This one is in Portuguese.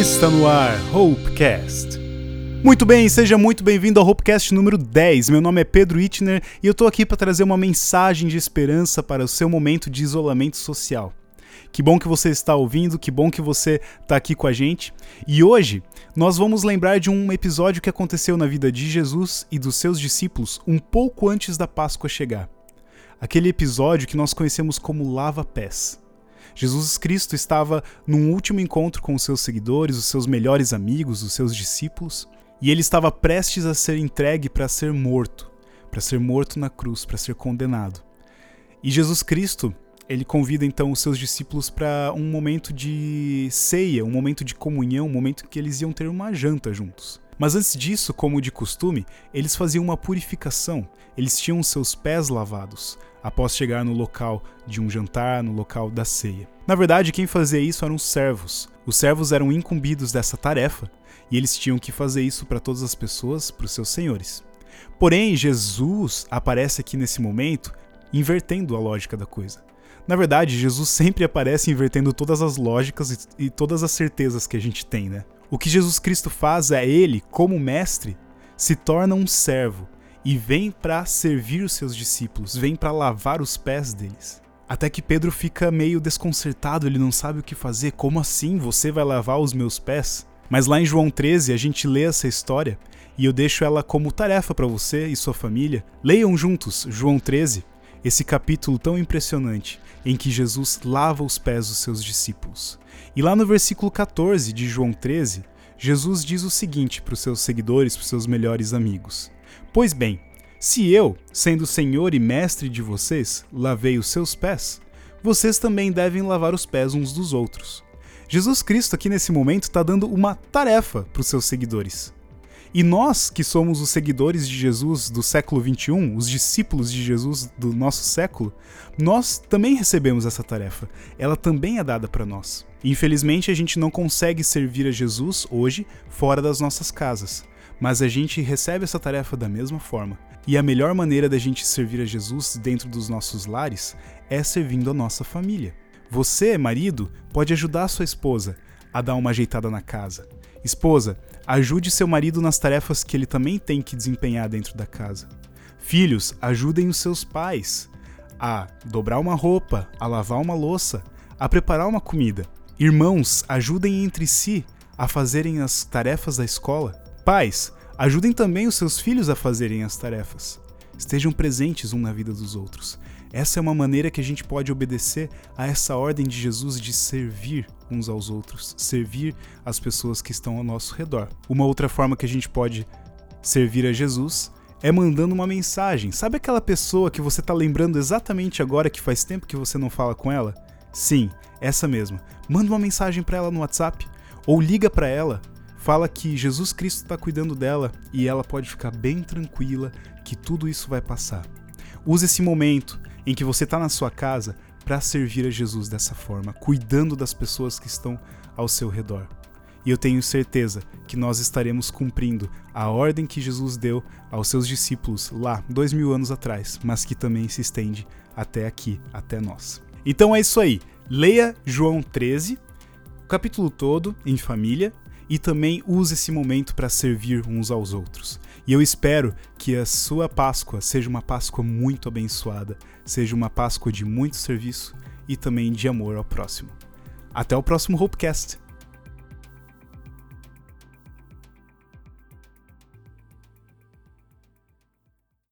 Está no ar, Hopecast. Muito bem, seja muito bem-vindo ao Hopecast número 10. Meu nome é Pedro Itner e eu tô aqui para trazer uma mensagem de esperança para o seu momento de isolamento social. Que bom que você está ouvindo, que bom que você está aqui com a gente. E hoje nós vamos lembrar de um episódio que aconteceu na vida de Jesus e dos seus discípulos um pouco antes da Páscoa chegar. Aquele episódio que nós conhecemos como lava-pés. Jesus Cristo estava num último encontro com os seus seguidores, os seus melhores amigos, os seus discípulos, e ele estava prestes a ser entregue para ser morto, para ser morto na cruz, para ser condenado. E Jesus Cristo, ele convida então os seus discípulos para um momento de ceia, um momento de comunhão, um momento que eles iam ter uma janta juntos. Mas antes disso, como de costume, eles faziam uma purificação. Eles tinham seus pés lavados após chegar no local de um jantar, no local da ceia. Na verdade, quem fazia isso eram os servos. Os servos eram incumbidos dessa tarefa e eles tinham que fazer isso para todas as pessoas, para os seus senhores. Porém, Jesus aparece aqui nesse momento invertendo a lógica da coisa. Na verdade, Jesus sempre aparece invertendo todas as lógicas e, todas as certezas que a gente tem, né? O que Jesus Cristo faz é ele, como mestre, se torna um servo e vem para servir os seus discípulos, vem para lavar os pés deles. Até que Pedro fica meio desconcertado, ele não sabe o que fazer. Como assim você vai lavar os meus pés? Mas lá em João 13 a gente lê essa história e eu deixo ela como tarefa para você e sua família. Leiam juntos João 13, esse capítulo tão impressionante em que Jesus lava os pés dos seus discípulos. E lá no versículo 14 de João 13, Jesus diz o seguinte para os seus seguidores, para os seus melhores amigos: Pois bem, se eu, sendo Senhor e Mestre de vocês, lavei os seus pés, vocês também devem lavar os pés uns dos outros. Jesus Cristo, aqui nesse momento, está dando uma tarefa para os seus seguidores. E nós, que somos os seguidores de Jesus do século 21, os discípulos de Jesus do nosso século, nós também recebemos essa tarefa. Ela também é dada para nós. Infelizmente, a gente não consegue servir a Jesus hoje fora das nossas casas mas a gente recebe essa tarefa da mesma forma. E a melhor maneira da gente servir a Jesus dentro dos nossos lares é servindo a nossa família. Você, marido, pode ajudar sua esposa a dar uma ajeitada na casa. Esposa, ajude seu marido nas tarefas que ele também tem que desempenhar dentro da casa. Filhos, ajudem os seus pais a dobrar uma roupa, a lavar uma louça, a preparar uma comida. Irmãos, ajudem entre si a fazerem as tarefas da escola. Pais, ajudem também os seus filhos a fazerem as tarefas. Estejam presentes um na vida dos outros. Essa é uma maneira que a gente pode obedecer a essa ordem de Jesus de servir uns aos outros, servir as pessoas que estão ao nosso redor. Uma outra forma que a gente pode servir a Jesus é mandando uma mensagem. Sabe aquela pessoa que você está lembrando exatamente agora que faz tempo que você não fala com ela? Sim, essa mesma. Manda uma mensagem para ela no WhatsApp ou liga para ela fala que Jesus Cristo está cuidando dela e ela pode ficar bem tranquila que tudo isso vai passar. Use esse momento em que você está na sua casa para servir a Jesus dessa forma, cuidando das pessoas que estão ao seu redor. E eu tenho certeza que nós estaremos cumprindo a ordem que Jesus deu aos seus discípulos lá dois mil anos atrás, mas que também se estende até aqui, até nós. Então é isso aí. Leia João 13, o capítulo todo em família e também use esse momento para servir uns aos outros. E eu espero que a sua Páscoa seja uma Páscoa muito abençoada, seja uma Páscoa de muito serviço e também de amor ao próximo. Até o próximo Hopecast!